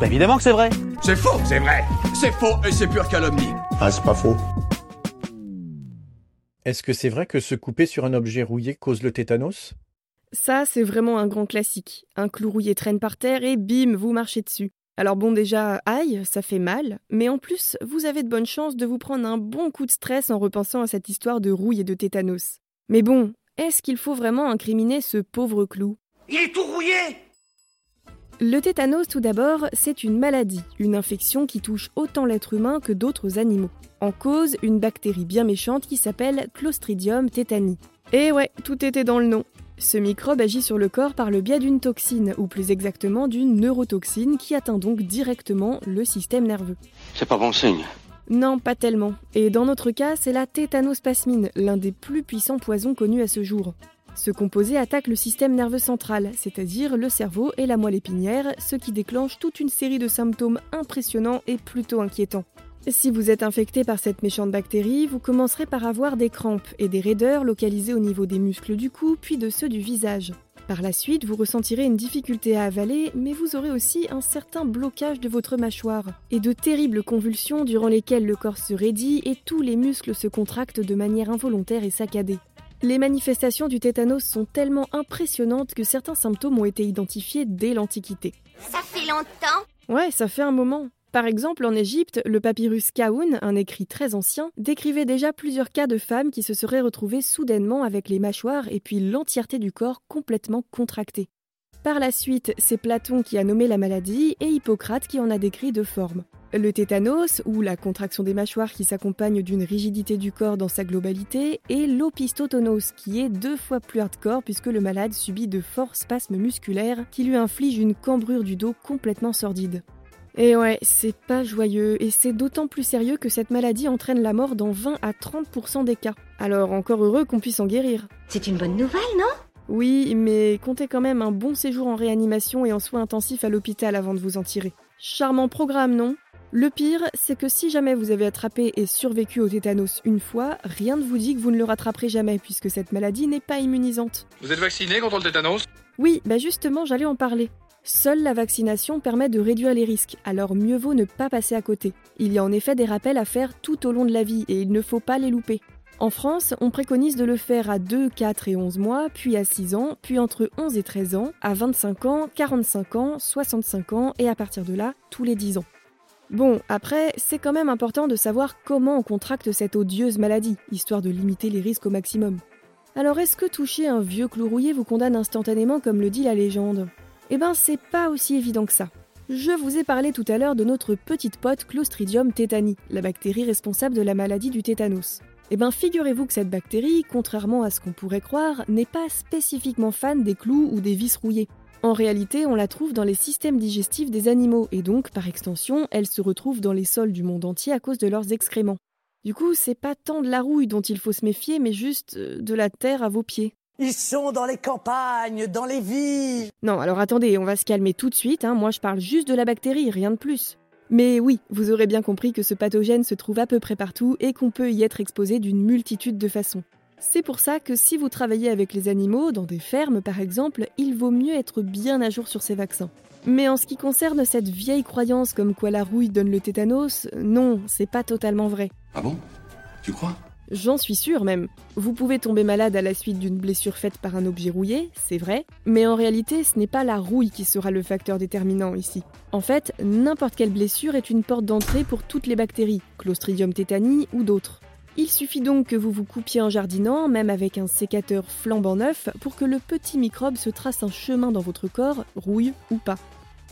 Bah évidemment que c'est vrai. C'est faux, c'est vrai. C'est faux et c'est pure calomnie. Ah, c'est pas faux. Est-ce que c'est vrai que se couper sur un objet rouillé cause le tétanos? Ça, c'est vraiment un grand classique. Un clou rouillé traîne par terre et bim, vous marchez dessus. Alors bon déjà, aïe, ça fait mal, mais en plus, vous avez de bonnes chances de vous prendre un bon coup de stress en repensant à cette histoire de rouille et de tétanos. Mais bon, est-ce qu'il faut vraiment incriminer ce pauvre clou? Il est tout rouillé Le tétanos, tout d'abord, c'est une maladie, une infection qui touche autant l'être humain que d'autres animaux. En cause, une bactérie bien méchante qui s'appelle Clostridium tetani. Et ouais, tout était dans le nom. Ce microbe agit sur le corps par le biais d'une toxine, ou plus exactement d'une neurotoxine qui atteint donc directement le système nerveux. C'est pas bon signe. Non, pas tellement. Et dans notre cas, c'est la tétanospasmine, l'un des plus puissants poisons connus à ce jour. Ce composé attaque le système nerveux central, c'est-à-dire le cerveau et la moelle épinière, ce qui déclenche toute une série de symptômes impressionnants et plutôt inquiétants. Si vous êtes infecté par cette méchante bactérie, vous commencerez par avoir des crampes et des raideurs localisées au niveau des muscles du cou puis de ceux du visage. Par la suite, vous ressentirez une difficulté à avaler, mais vous aurez aussi un certain blocage de votre mâchoire et de terribles convulsions durant lesquelles le corps se raidit et tous les muscles se contractent de manière involontaire et saccadée. Les manifestations du tétanos sont tellement impressionnantes que certains symptômes ont été identifiés dès l'Antiquité. Ça fait longtemps Ouais, ça fait un moment. Par exemple, en Égypte, le papyrus Kaoun, un écrit très ancien, décrivait déjà plusieurs cas de femmes qui se seraient retrouvées soudainement avec les mâchoires et puis l'entièreté du corps complètement contractée. Par la suite, c'est Platon qui a nommé la maladie et Hippocrate qui en a décrit deux formes. Le tétanos, ou la contraction des mâchoires qui s'accompagne d'une rigidité du corps dans sa globalité, et l'opistotonos, qui est deux fois plus hardcore puisque le malade subit de forts spasmes musculaires qui lui infligent une cambrure du dos complètement sordide. Et ouais, c'est pas joyeux, et c'est d'autant plus sérieux que cette maladie entraîne la mort dans 20 à 30% des cas. Alors encore heureux qu'on puisse en guérir. C'est une bonne nouvelle, non? Oui, mais comptez quand même un bon séjour en réanimation et en soins intensifs à l'hôpital avant de vous en tirer. Charmant programme, non? Le pire, c'est que si jamais vous avez attrapé et survécu au tétanos une fois, rien ne vous dit que vous ne le rattraperez jamais puisque cette maladie n'est pas immunisante. Vous êtes vacciné contre le tétanos? Oui, bah justement, j'allais en parler. Seule la vaccination permet de réduire les risques, alors mieux vaut ne pas passer à côté. Il y a en effet des rappels à faire tout au long de la vie et il ne faut pas les louper. En France, on préconise de le faire à 2, 4 et 11 mois, puis à 6 ans, puis entre 11 et 13 ans, à 25 ans, 45 ans, 65 ans et à partir de là, tous les 10 ans. Bon, après, c'est quand même important de savoir comment on contracte cette odieuse maladie, histoire de limiter les risques au maximum. Alors est-ce que toucher un vieux clou rouillé vous condamne instantanément comme le dit la légende? Eh ben, c'est pas aussi évident que ça. Je vous ai parlé tout à l'heure de notre petite pote Clostridium tetani, la bactérie responsable de la maladie du tétanos. Eh ben, figurez-vous que cette bactérie, contrairement à ce qu'on pourrait croire, n'est pas spécifiquement fan des clous ou des vis rouillées. En réalité, on la trouve dans les systèmes digestifs des animaux, et donc, par extension, elle se retrouve dans les sols du monde entier à cause de leurs excréments. Du coup, c'est pas tant de la rouille dont il faut se méfier, mais juste euh, de la terre à vos pieds. Ils sont dans les campagnes, dans les villes. Non, alors attendez, on va se calmer tout de suite. Hein. Moi, je parle juste de la bactérie, rien de plus. Mais oui, vous aurez bien compris que ce pathogène se trouve à peu près partout et qu'on peut y être exposé d'une multitude de façons. C'est pour ça que si vous travaillez avec les animaux, dans des fermes par exemple, il vaut mieux être bien à jour sur ces vaccins. Mais en ce qui concerne cette vieille croyance comme quoi la rouille donne le tétanos, non, c'est pas totalement vrai. Ah bon? Tu crois? J'en suis sûre même. Vous pouvez tomber malade à la suite d'une blessure faite par un objet rouillé, c'est vrai, mais en réalité ce n'est pas la rouille qui sera le facteur déterminant ici. En fait, n'importe quelle blessure est une porte d'entrée pour toutes les bactéries, Clostridium tetani ou d'autres. Il suffit donc que vous vous coupiez en jardinant, même avec un sécateur flambant neuf, pour que le petit microbe se trace un chemin dans votre corps, rouille ou pas.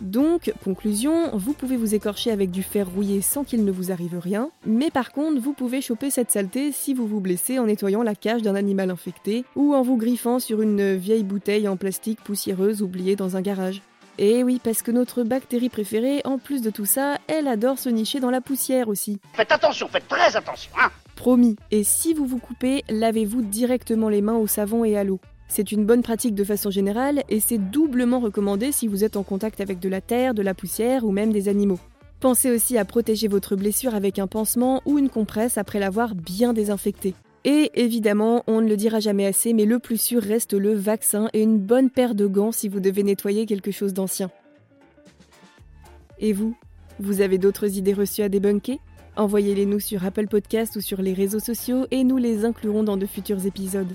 Donc, conclusion, vous pouvez vous écorcher avec du fer rouillé sans qu'il ne vous arrive rien, mais par contre, vous pouvez choper cette saleté si vous vous blessez en nettoyant la cage d'un animal infecté ou en vous griffant sur une vieille bouteille en plastique poussiéreuse oubliée dans un garage. Et oui, parce que notre bactérie préférée, en plus de tout ça, elle adore se nicher dans la poussière aussi. Faites attention, faites très attention, hein Promis. Et si vous vous coupez, lavez-vous directement les mains au savon et à l'eau. C'est une bonne pratique de façon générale et c'est doublement recommandé si vous êtes en contact avec de la terre, de la poussière ou même des animaux. Pensez aussi à protéger votre blessure avec un pansement ou une compresse après l'avoir bien désinfectée. Et évidemment, on ne le dira jamais assez, mais le plus sûr reste le vaccin et une bonne paire de gants si vous devez nettoyer quelque chose d'ancien. Et vous Vous avez d'autres idées reçues à débunker? Envoyez-les nous sur Apple Podcast ou sur les réseaux sociaux et nous les inclurons dans de futurs épisodes.